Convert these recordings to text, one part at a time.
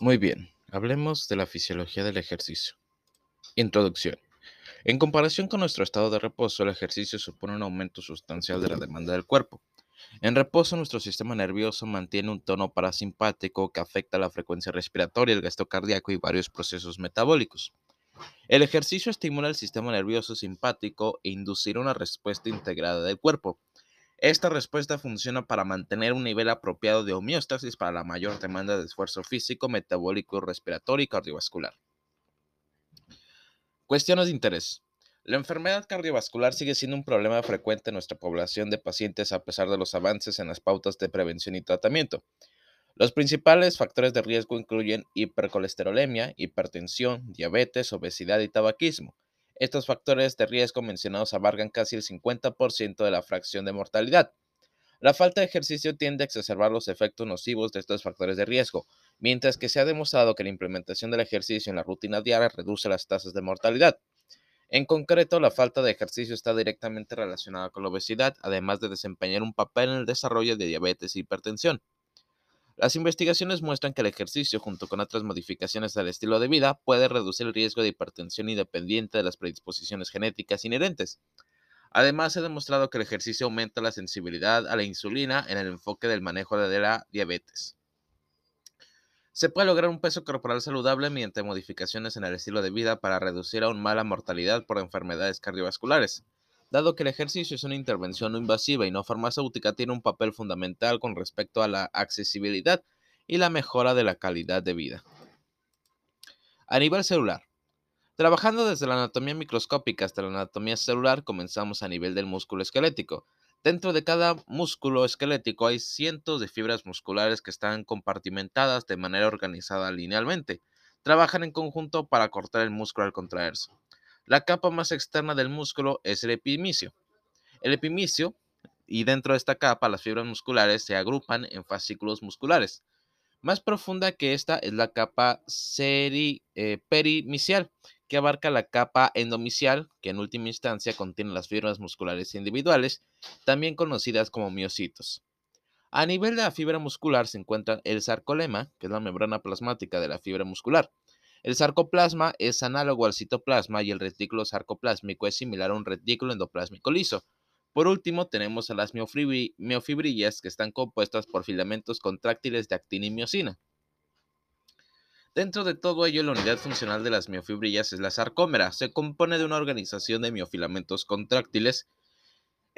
Muy bien, hablemos de la fisiología del ejercicio. Introducción. En comparación con nuestro estado de reposo, el ejercicio supone un aumento sustancial de la demanda del cuerpo. En reposo, nuestro sistema nervioso mantiene un tono parasimpático que afecta la frecuencia respiratoria, el gasto cardíaco y varios procesos metabólicos. El ejercicio estimula el sistema nervioso simpático e inducirá una respuesta integrada del cuerpo. Esta respuesta funciona para mantener un nivel apropiado de homeostasis para la mayor demanda de esfuerzo físico, metabólico, respiratorio y cardiovascular. Cuestiones de interés. La enfermedad cardiovascular sigue siendo un problema frecuente en nuestra población de pacientes a pesar de los avances en las pautas de prevención y tratamiento. Los principales factores de riesgo incluyen hipercolesterolemia, hipertensión, diabetes, obesidad y tabaquismo. Estos factores de riesgo mencionados abarcan casi el 50% de la fracción de mortalidad. La falta de ejercicio tiende a exacerbar los efectos nocivos de estos factores de riesgo, mientras que se ha demostrado que la implementación del ejercicio en la rutina diaria reduce las tasas de mortalidad. En concreto, la falta de ejercicio está directamente relacionada con la obesidad, además de desempeñar un papel en el desarrollo de diabetes e hipertensión. Las investigaciones muestran que el ejercicio, junto con otras modificaciones del estilo de vida, puede reducir el riesgo de hipertensión independiente de las predisposiciones genéticas inherentes. Además, se ha demostrado que el ejercicio aumenta la sensibilidad a la insulina en el enfoque del manejo de la diabetes. Se puede lograr un peso corporal saludable mediante modificaciones en el estilo de vida para reducir aún más la mortalidad por enfermedades cardiovasculares. Dado que el ejercicio es una intervención no invasiva y no farmacéutica, tiene un papel fundamental con respecto a la accesibilidad y la mejora de la calidad de vida. A nivel celular. Trabajando desde la anatomía microscópica hasta la anatomía celular, comenzamos a nivel del músculo esquelético. Dentro de cada músculo esquelético hay cientos de fibras musculares que están compartimentadas de manera organizada linealmente. Trabajan en conjunto para cortar el músculo al contraerse. La capa más externa del músculo es el epimicio. El epimicio, y dentro de esta capa las fibras musculares se agrupan en fascículos musculares. Más profunda que esta es la capa seri, eh, perimicial, que abarca la capa endomicial, que en última instancia contiene las fibras musculares individuales, también conocidas como miocitos. A nivel de la fibra muscular se encuentra el sarcolema, que es la membrana plasmática de la fibra muscular. El sarcoplasma es análogo al citoplasma y el retículo sarcoplásmico es similar a un retículo endoplásmico liso. Por último, tenemos a las miofibrillas que están compuestas por filamentos contráctiles de actina y miocina. Dentro de todo ello, la unidad funcional de las miofibrillas es la sarcómera. Se compone de una organización de miofilamentos contráctiles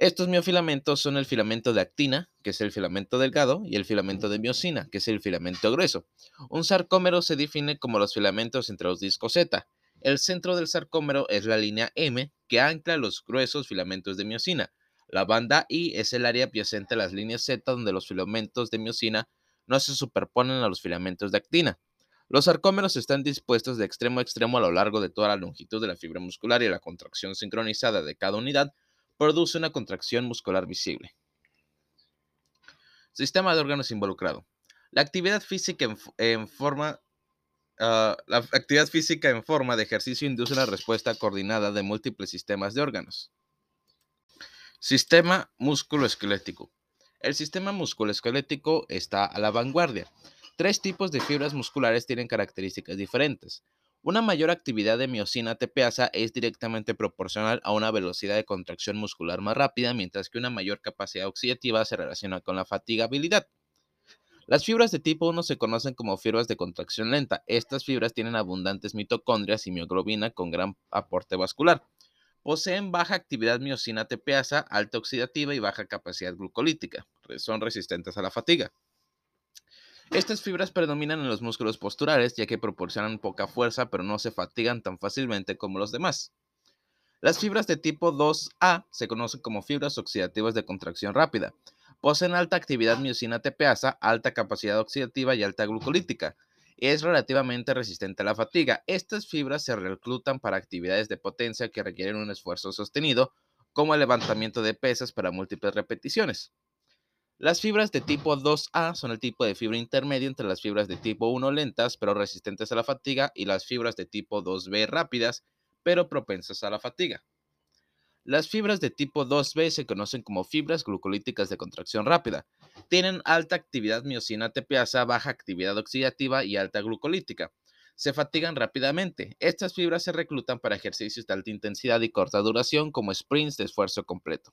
estos miofilamentos son el filamento de actina, que es el filamento delgado, y el filamento de miocina, que es el filamento grueso. Un sarcómero se define como los filamentos entre los discos Z. El centro del sarcómero es la línea M, que ancla los gruesos filamentos de miocina. La banda I es el área adyacente a las líneas Z donde los filamentos de miocina no se superponen a los filamentos de actina. Los sarcómeros están dispuestos de extremo a extremo a lo largo de toda la longitud de la fibra muscular y la contracción sincronizada de cada unidad produce una contracción muscular visible. Sistema de órganos involucrado. La actividad física en, forma ah, la actividad física en forma de ejercicio induce una respuesta coordinada de múltiples sistemas de órganos. Sistema músculo-esquelético. El sistema músculo-esquelético está a la vanguardia. Tres tipos de fibras musculares tienen características diferentes. Una mayor actividad de miocina tepeasa es directamente proporcional a una velocidad de contracción muscular más rápida, mientras que una mayor capacidad oxidativa se relaciona con la fatigabilidad. Las fibras de tipo 1 se conocen como fibras de contracción lenta. Estas fibras tienen abundantes mitocondrias y mioglobina con gran aporte vascular. Poseen baja actividad miocina tepeasa, alta oxidativa y baja capacidad glucolítica. Son resistentes a la fatiga. Estas fibras predominan en los músculos posturales ya que proporcionan poca fuerza pero no se fatigan tan fácilmente como los demás. Las fibras de tipo 2A se conocen como fibras oxidativas de contracción rápida. Poseen alta actividad miocina tepeasa, alta capacidad oxidativa y alta glucolítica. Es relativamente resistente a la fatiga. Estas fibras se reclutan para actividades de potencia que requieren un esfuerzo sostenido, como el levantamiento de pesas para múltiples repeticiones. Las fibras de tipo 2A son el tipo de fibra intermedio entre las fibras de tipo 1 lentas pero resistentes a la fatiga y las fibras de tipo 2B rápidas pero propensas a la fatiga. Las fibras de tipo 2B se conocen como fibras glucolíticas de contracción rápida. Tienen alta actividad miocina tepiasa, baja actividad oxidativa y alta glucolítica. Se fatigan rápidamente. Estas fibras se reclutan para ejercicios de alta intensidad y corta duración como sprints de esfuerzo completo.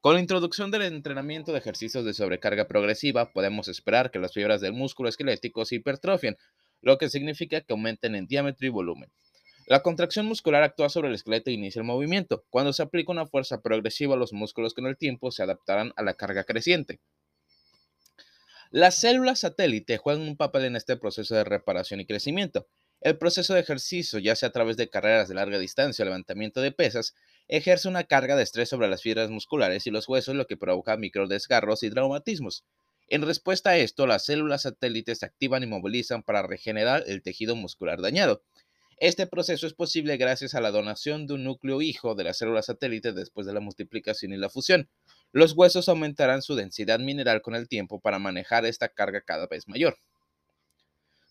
Con la introducción del entrenamiento de ejercicios de sobrecarga progresiva, podemos esperar que las fibras del músculo esquelético se hipertrofien, lo que significa que aumenten en diámetro y volumen. La contracción muscular actúa sobre el esqueleto e inicia el movimiento. Cuando se aplica una fuerza progresiva, los músculos con el tiempo se adaptarán a la carga creciente. Las células satélite juegan un papel en este proceso de reparación y crecimiento. El proceso de ejercicio, ya sea a través de carreras de larga distancia o levantamiento de pesas, ejerce una carga de estrés sobre las fibras musculares y los huesos, lo que provoca microdesgarros y traumatismos. En respuesta a esto, las células satélites se activan y movilizan para regenerar el tejido muscular dañado. Este proceso es posible gracias a la donación de un núcleo hijo de las células satélites después de la multiplicación y la fusión. Los huesos aumentarán su densidad mineral con el tiempo para manejar esta carga cada vez mayor.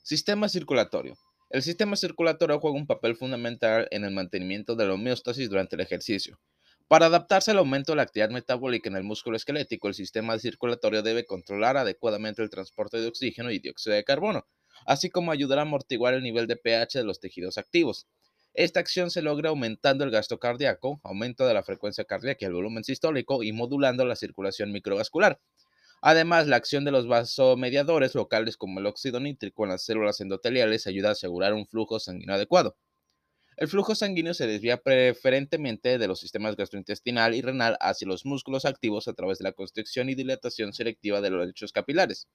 Sistema circulatorio. El sistema circulatorio juega un papel fundamental en el mantenimiento de la homeostasis durante el ejercicio. Para adaptarse al aumento de la actividad metabólica en el músculo esquelético, el sistema circulatorio debe controlar adecuadamente el transporte de oxígeno y dióxido de carbono, así como ayudar a amortiguar el nivel de pH de los tejidos activos. Esta acción se logra aumentando el gasto cardíaco, aumento de la frecuencia cardíaca y el volumen sistólico y modulando la circulación microvascular. Además, la acción de los vasomediadores locales como el óxido nítrico en las células endoteliales ayuda a asegurar un flujo sanguíneo adecuado. El flujo sanguíneo se desvía preferentemente de los sistemas gastrointestinal y renal hacia los músculos activos a través de la constricción y dilatación selectiva de los lechos capilares.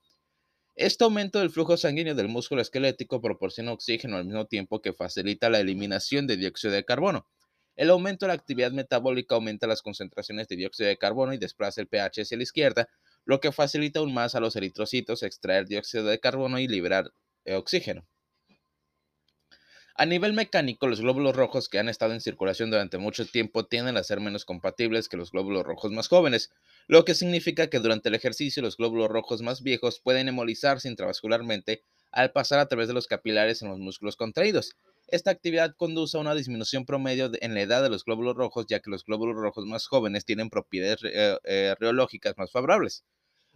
Este aumento del flujo sanguíneo del músculo esquelético proporciona oxígeno al mismo tiempo que facilita la eliminación de dióxido de carbono. El aumento de la actividad metabólica aumenta las concentraciones de dióxido de carbono y desplaza el pH hacia la izquierda, lo que facilita aún más a los eritrocitos extraer dióxido de carbono y liberar eh, oxígeno. A nivel mecánico, los glóbulos rojos que han estado en circulación durante mucho tiempo tienden a ser menos compatibles que los glóbulos rojos más jóvenes, lo que significa que durante el ejercicio los glóbulos rojos más viejos pueden hemolizarse intravascularmente al pasar a través de los capilares en los músculos contraídos. Esta actividad conduce a una disminución promedio en la edad de los glóbulos rojos, ya que los glóbulos rojos más jóvenes tienen propiedades eh, eh, reológicas más favorables.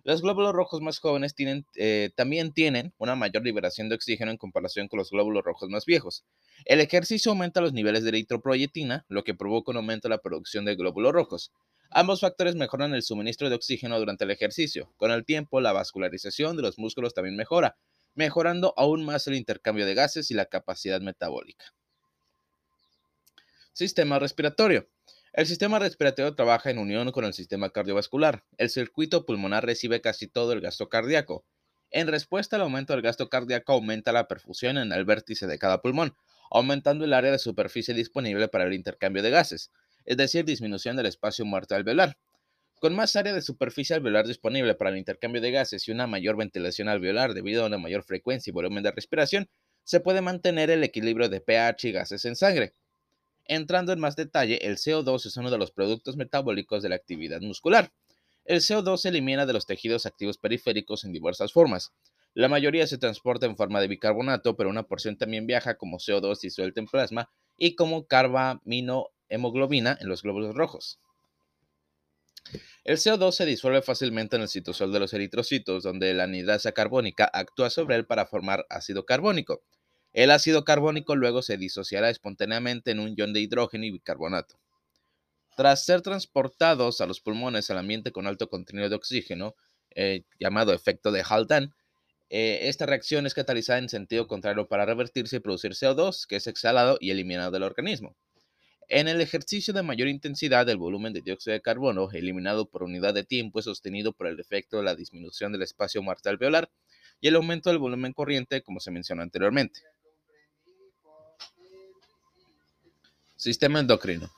Los glóbulos rojos más jóvenes eh, también tienen una mayor liberación de oxígeno en comparación con los glóbulos rojos más viejos. El ejercicio aumenta los niveles de eritroproyetina, lo que provoca un aumento en la producción de glóbulos rojos. Ambos factores mejoran el suministro de oxígeno durante el ejercicio. Con el tiempo, la vascularización de los músculos también mejora, mejorando aún más el intercambio de gases y la capacidad metabólica. Sistema respiratorio. El sistema respiratorio trabaja en unión con el sistema cardiovascular. El circuito pulmonar recibe casi todo el gasto cardíaco. En respuesta al aumento del gasto cardíaco aumenta la perfusión en el vértice de cada pulmón, aumentando el área de superficie disponible para el intercambio de gases, es decir, disminución del espacio muerto alveolar. Con más área de superficie alveolar disponible para el intercambio de gases y una mayor ventilación alveolar debido a una mayor frecuencia y volumen de respiración, se puede mantener el equilibrio de pH y gases en sangre. Entrando en más detalle, el CO2 es uno de los productos metabólicos de la actividad muscular. El CO2 se elimina de los tejidos activos periféricos en diversas formas. La mayoría se transporta en forma de bicarbonato, pero una porción también viaja como CO2 disuelto en plasma y como carbaminohemoglobina en los glóbulos rojos. El CO2 se disuelve fácilmente en el citosol de los eritrocitos, donde la anidrasa carbónica actúa sobre él para formar ácido carbónico. El ácido carbónico luego se disociará espontáneamente en un ion de hidrógeno y bicarbonato. Tras ser transportados a los pulmones al ambiente con alto contenido de oxígeno, eh, llamado efecto de Haldane, eh, esta reacción es catalizada en sentido contrario para revertirse y producir CO2, que es exhalado y eliminado del organismo. En el ejercicio de mayor intensidad, el volumen de dióxido de carbono eliminado por unidad de tiempo es sostenido por el efecto de la disminución del espacio muerto alveolar y el aumento del volumen corriente, como se mencionó anteriormente. Sistema endocrino.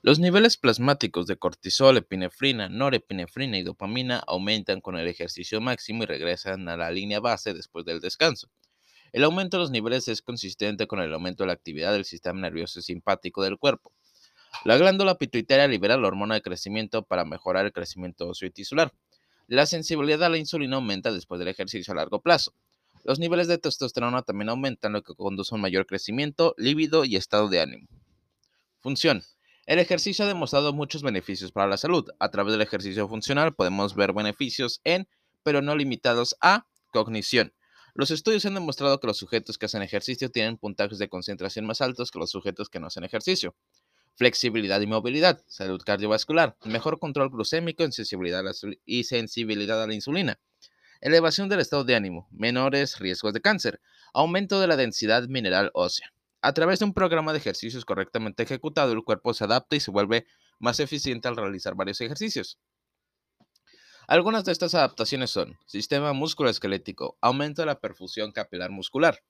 Los niveles plasmáticos de cortisol, epinefrina, norepinefrina y dopamina aumentan con el ejercicio máximo y regresan a la línea base después del descanso. El aumento de los niveles es consistente con el aumento de la actividad del sistema nervioso simpático del cuerpo. La glándula pituitaria libera la hormona de crecimiento para mejorar el crecimiento óseo y tisular. La sensibilidad a la insulina aumenta después del ejercicio a largo plazo. Los niveles de testosterona también aumentan, lo que conduce a un mayor crecimiento, líbido y estado de ánimo. Función. El ejercicio ha demostrado muchos beneficios para la salud. A través del ejercicio funcional podemos ver beneficios en, pero no limitados a, cognición. Los estudios han demostrado que los sujetos que hacen ejercicio tienen puntajes de concentración más altos que los sujetos que no hacen ejercicio. Flexibilidad y movilidad, salud cardiovascular, mejor control glucémico y sensibilidad a la insulina. Elevación del estado de ánimo, menores riesgos de cáncer, aumento de la densidad mineral ósea. A través de un programa de ejercicios correctamente ejecutado, el cuerpo se adapta y se vuelve más eficiente al realizar varios ejercicios. Algunas de estas adaptaciones son sistema musculoesquelético, aumento de la perfusión capilar muscular,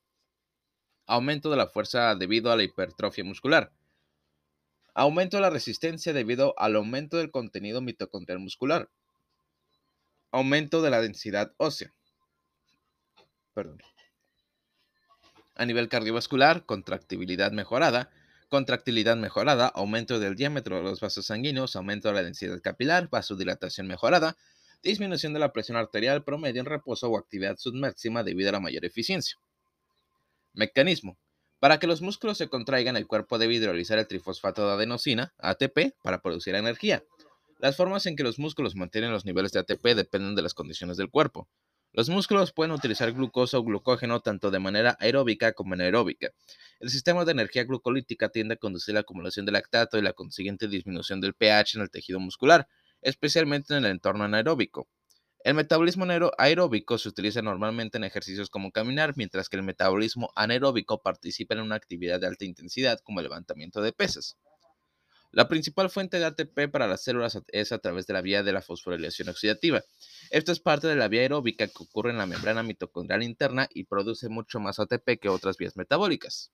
aumento de la fuerza debido a la hipertrofia muscular, aumento de la resistencia debido al aumento del contenido mitocondrial muscular, aumento de la densidad ósea. Perdón. A nivel cardiovascular, contractibilidad mejorada, contractilidad mejorada, aumento del diámetro de los vasos sanguíneos, aumento de la densidad capilar, vasodilatación mejorada, disminución de la presión arterial promedio en reposo o actividad submáxima debido a la mayor eficiencia. Mecanismo. Para que los músculos se contraigan, el cuerpo debe hidrolizar el trifosfato de adenosina, ATP, para producir energía. Las formas en que los músculos mantienen los niveles de ATP dependen de las condiciones del cuerpo. Los músculos pueden utilizar glucosa o glucógeno tanto de manera aeróbica como anaeróbica. El sistema de energía glucolítica tiende a conducir la acumulación de lactato y la consiguiente disminución del pH en el tejido muscular, especialmente en el entorno anaeróbico. El metabolismo aeróbico se utiliza normalmente en ejercicios como caminar, mientras que el metabolismo anaeróbico participa en una actividad de alta intensidad como el levantamiento de pesas. La principal fuente de ATP para las células es a través de la vía de la fosforilación oxidativa. Esto es parte de la vía aeróbica que ocurre en la membrana mitocondrial interna y produce mucho más ATP que otras vías metabólicas.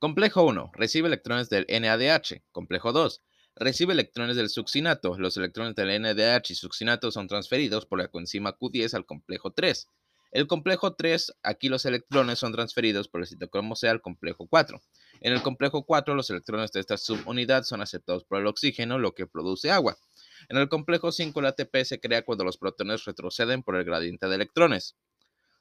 Complejo 1. Recibe electrones del NADH. Complejo 2 recibe electrones del succinato. Los electrones del NDH y succinato son transferidos por la coenzima Q10 al complejo 3. El complejo 3, aquí los electrones son transferidos por el citocromo C al complejo 4. En el complejo 4, los electrones de esta subunidad son aceptados por el oxígeno, lo que produce agua. En el complejo 5, el ATP se crea cuando los protones retroceden por el gradiente de electrones.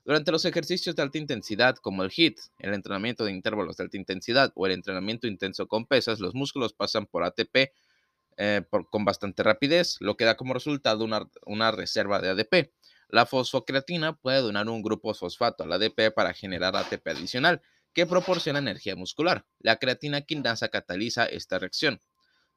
Durante los ejercicios de alta intensidad, como el HIIT, el entrenamiento de intervalos de alta intensidad o el entrenamiento intenso con pesas, los músculos pasan por ATP eh, con bastante rapidez, lo que da como resultado una, reserva de ADP. La fosfocreatina puede donar un grupo fosfato al ADP para generar ATP adicional, que proporciona energía muscular. La creatina quinasa cataliza esta reacción.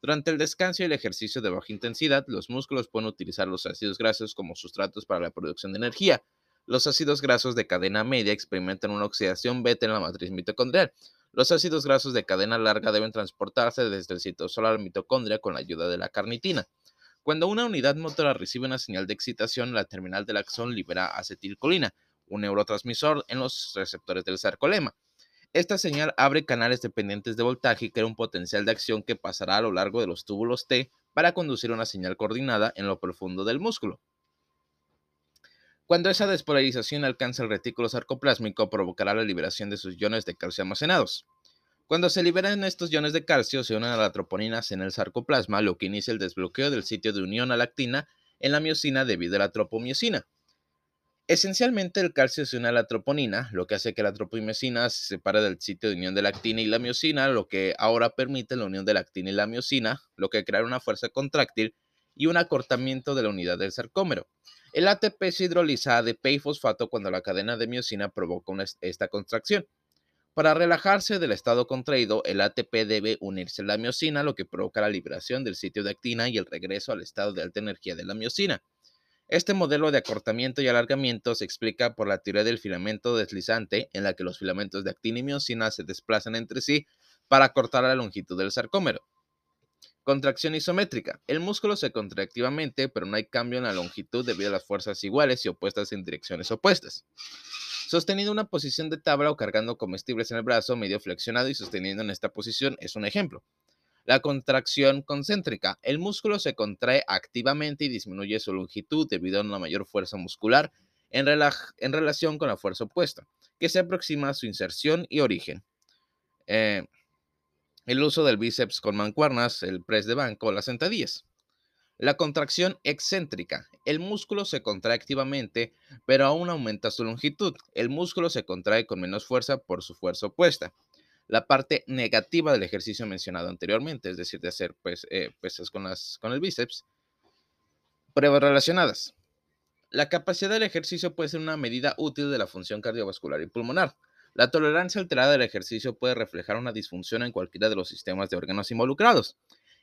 Durante el descanso y el ejercicio de baja intensidad, los músculos pueden utilizar los ácidos grasos como sustratos para la producción de energía. Los ácidos grasos de cadena media experimentan una oxidación beta en la matriz mitocondrial, los ácidos grasos de cadena larga deben transportarse desde el citosol a la mitocondria con la ayuda de la carnitina. Cuando una unidad motora recibe una señal de excitación, la terminal del axón libera acetilcolina, un neurotransmisor en los receptores del sarcolema. Esta señal abre canales dependientes de voltaje y crea un potencial de acción que pasará a lo largo de los túbulos T para conducir una señal coordinada en lo profundo del músculo. Cuando esa despolarización alcanza el retículo sarcoplásmico, provocará la liberación de sus iones de calcio almacenados. Cuando se liberan estos iones de calcio, se unen a la troponina en el sarcoplasma, lo que inicia el desbloqueo del sitio de unión a lactina en la miocina debido a la tropomiocina. Esencialmente, el calcio se une a la troponina, lo que hace que la tropomiocina se separe del sitio de unión de lactina y la miocina, lo que ahora permite la unión de lactina y la miocina, lo que crea una fuerza contráctil y un acortamiento de la unidad del sarcómero. El ATP se hidroliza a ADP y fosfato cuando la cadena de miocina provoca esta contracción. Para relajarse del estado contraído, el ATP debe unirse a la miocina, lo que provoca la liberación del sitio de actina y el regreso al estado de alta energía de la miocina. Este modelo de acortamiento y alargamiento se explica por la teoría del filamento deslizante, en la que los filamentos de actina y miocina se desplazan entre sí para cortar la longitud del sarcómero. Contracción isométrica. El músculo se contrae activamente, pero no hay cambio en la longitud debido a las fuerzas iguales y opuestas en direcciones opuestas. Sosteniendo una posición de tabla o cargando comestibles en el brazo medio flexionado y sosteniendo en esta posición es un ejemplo. La contracción concéntrica. El músculo se contrae activamente y disminuye su longitud debido a una mayor fuerza muscular en, en relación con la fuerza opuesta, que se aproxima a su inserción y origen. Eh, el uso del bíceps con mancuernas, el press de banco las sentadillas. La contracción excéntrica. El músculo se contrae activamente, pero aún aumenta su longitud. El músculo se contrae con menos fuerza por su fuerza opuesta. la parte negativa del ejercicio mencionado anteriormente, es decir, de hacer pues, eh, pesas con el bíceps. Pruebas relacionadas. La capacidad del ejercicio puede ser una medida útil de la función cardiovascular y pulmonar. La tolerancia alterada del ejercicio puede reflejar una disfunción en cualquiera de los sistemas de órganos involucrados.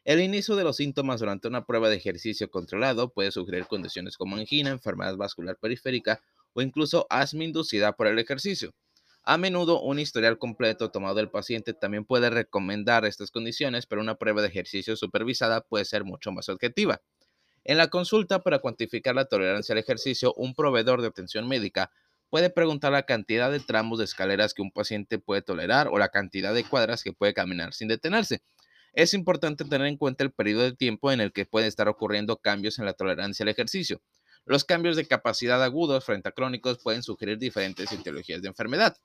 El inicio de los síntomas durante una prueba de ejercicio controlado puede sugerir condiciones como angina, enfermedad vascular periférica o incluso asma inducida por el ejercicio. A menudo un historial completo tomado del paciente también puede recomendar estas condiciones, pero una prueba de ejercicio supervisada puede ser mucho más objetiva. En la consulta para cuantificar la tolerancia al ejercicio, un proveedor de atención médica puede preguntar la cantidad de tramos de escaleras que un paciente puede tolerar o la cantidad de cuadras que puede caminar sin detenerse. Es importante tener en cuenta el periodo de tiempo en el que pueden estar ocurriendo cambios en la tolerancia al ejercicio. Los cambios de capacidad agudos frente a crónicos pueden sugerir diferentes etiologías de enfermedad.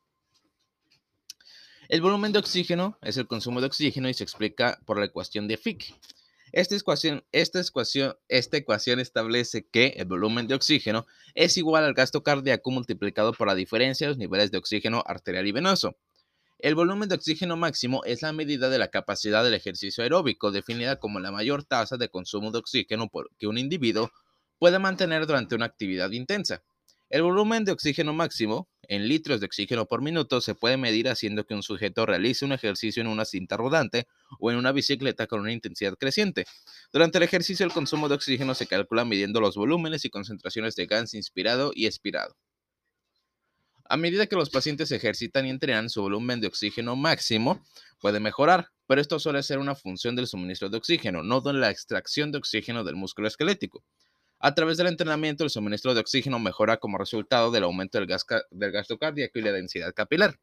El volumen de oxígeno es el consumo de oxígeno y se explica por la ecuación de Fick. Esta ecuación, esta, ecuación, esta ecuación establece que el volumen de oxígeno es igual al gasto cardíaco multiplicado por la diferencia de los niveles de oxígeno arterial y venoso. El volumen de oxígeno máximo es la medida de la capacidad del ejercicio aeróbico, definida como la mayor tasa de consumo de oxígeno que un individuo puede mantener durante una actividad intensa. El volumen de oxígeno máximo, en litros de oxígeno por minuto, se puede medir haciendo que un sujeto realice un ejercicio en una cinta rodante o en una bicicleta con una intensidad creciente. Durante el ejercicio, el consumo de oxígeno se calcula midiendo los volúmenes y concentraciones de gas inspirado y expirado. A medida que los pacientes ejercitan y entrenan, su volumen de oxígeno máximo puede mejorar, pero esto suele ser una función del suministro de oxígeno, no de la extracción de oxígeno del músculo esquelético. A través del entrenamiento, el suministro de oxígeno mejora como resultado del aumento del, gasto cardíaco y la densidad capilar.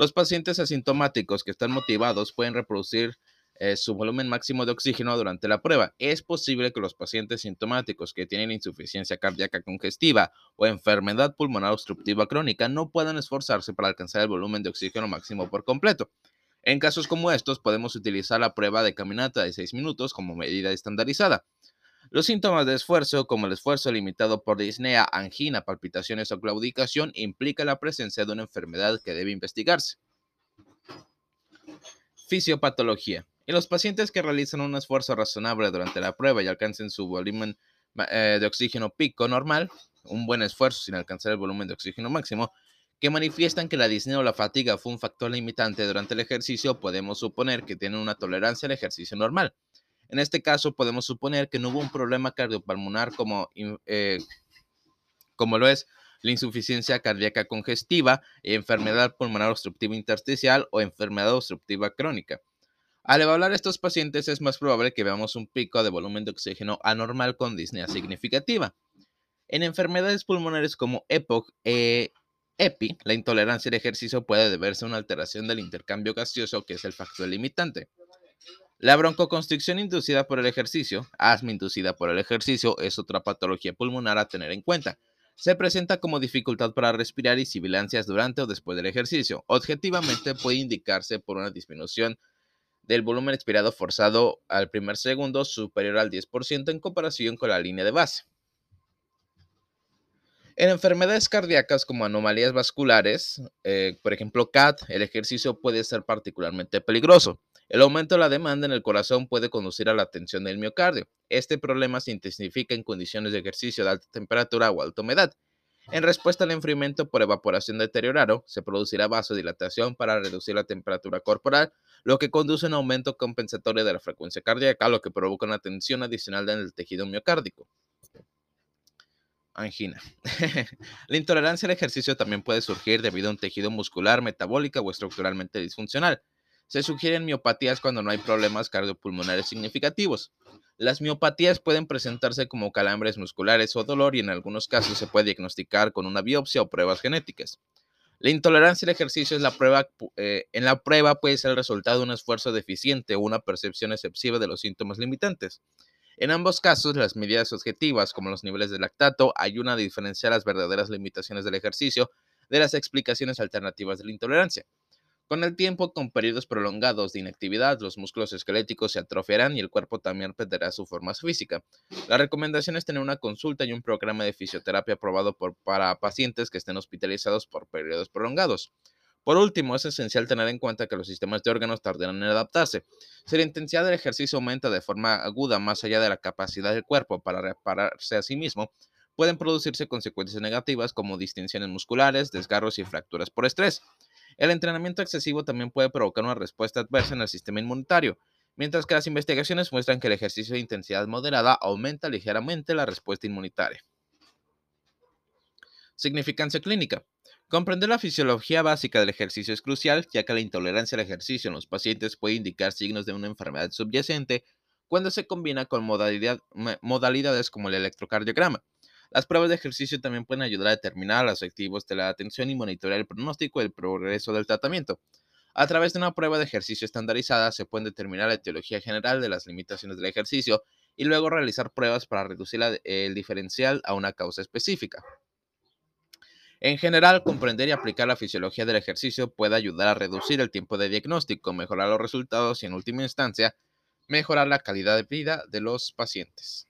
Los pacientes asintomáticos que están motivados pueden reproducir eh, su volumen máximo de oxígeno durante la prueba. Es posible que los pacientes sintomáticos que tienen insuficiencia cardíaca congestiva o enfermedad pulmonar obstructiva crónica no puedan esforzarse para alcanzar el volumen de oxígeno máximo por completo. En casos como estos, podemos utilizar la prueba de caminata de 6 minutos como medida estandarizada. Los síntomas de esfuerzo, como el esfuerzo limitado por disnea, angina, palpitaciones o claudicación, implican la presencia de una enfermedad que debe investigarse. Fisiopatología. En los pacientes que realizan un esfuerzo razonable durante la prueba y alcancen su volumen eh, de oxígeno pico normal, un buen esfuerzo sin alcanzar el volumen de oxígeno máximo, que manifiestan que la disnea o la fatiga fue un factor limitante durante el ejercicio, podemos suponer que tienen una tolerancia al ejercicio normal. En este caso, podemos suponer que no hubo un problema cardiopulmonar como, eh, como lo es la insuficiencia cardíaca congestiva, enfermedad pulmonar obstructiva intersticial o enfermedad obstructiva crónica. Al evaluar a estos pacientes es más probable que veamos un pico de volumen de oxígeno anormal con disnea significativa. En enfermedades pulmonares como EPOC, e EPI, la intolerancia al ejercicio puede deberse a una alteración del intercambio gaseoso que es el factor limitante. La broncoconstricción inducida por el ejercicio, asma inducida por el ejercicio, es otra patología pulmonar a tener en cuenta. Se presenta como dificultad para respirar y sibilancias durante o después del ejercicio. Objetivamente puede indicarse por una disminución del volumen expirado forzado al primer segundo superior al 10% en comparación con la línea de base. En enfermedades cardíacas como anomalías vasculares, eh, por ejemplo CAT, el ejercicio puede ser particularmente peligroso. El aumento de la demanda en el corazón puede conducir a la tensión del miocardio. Este problema se intensifica en condiciones de ejercicio de alta temperatura o alta humedad. En respuesta al enfriamiento por evaporación deteriorado, se producirá vasodilatación para reducir la temperatura corporal, lo que conduce a un aumento compensatorio de la frecuencia cardíaca, lo que provoca una tensión adicional en el tejido miocárdico. Angina. la intolerancia al ejercicio también puede surgir debido a un tejido muscular, metabólico o estructuralmente disfuncional. Se sugieren miopatías cuando no hay problemas cardiopulmonares significativos. Las miopatías pueden presentarse como calambres musculares o dolor y en algunos casos se puede diagnosticar con una biopsia o pruebas genéticas. La intolerancia al ejercicio es la prueba, eh, en la prueba puede ser el resultado de un esfuerzo deficiente o una percepción excesiva de los síntomas limitantes. En ambos casos, las medidas objetivas, como los niveles de lactato, ayudan a diferenciar las verdaderas limitaciones del ejercicio de las explicaciones alternativas de la intolerancia. Con el tiempo, con periodos prolongados de inactividad, los músculos esqueléticos se atrofiarán y el cuerpo también perderá su forma física. La recomendación es tener una consulta y un programa de fisioterapia aprobado por, para pacientes que estén hospitalizados por periodos prolongados. Por último, es esencial tener en cuenta que los sistemas de órganos tardarán en adaptarse. Si la intensidad del ejercicio aumenta de forma aguda más allá de la capacidad del cuerpo para repararse a sí mismo, pueden producirse consecuencias negativas como distinciones musculares, desgarros y fracturas por estrés. El entrenamiento excesivo también puede provocar una respuesta adversa en el sistema inmunitario, mientras que las investigaciones muestran que el ejercicio de intensidad moderada aumenta ligeramente la respuesta inmunitaria. Significancia clínica. Comprender la fisiología básica del ejercicio es crucial, ya que la intolerancia al ejercicio en los pacientes puede indicar signos de una enfermedad subyacente cuando se combina con modalidades como el electrocardiograma. Las pruebas de ejercicio también pueden ayudar a determinar los objetivos de la atención y monitorear el pronóstico y el progreso del tratamiento. A través de una prueba de ejercicio estandarizada se puede determinar la etiología general de las limitaciones del ejercicio y luego realizar pruebas para reducir el diferencial a una causa específica. En general, comprender y aplicar la fisiología del ejercicio puede ayudar a reducir el tiempo de diagnóstico, mejorar los resultados y, en última instancia, mejorar la calidad de vida de los pacientes.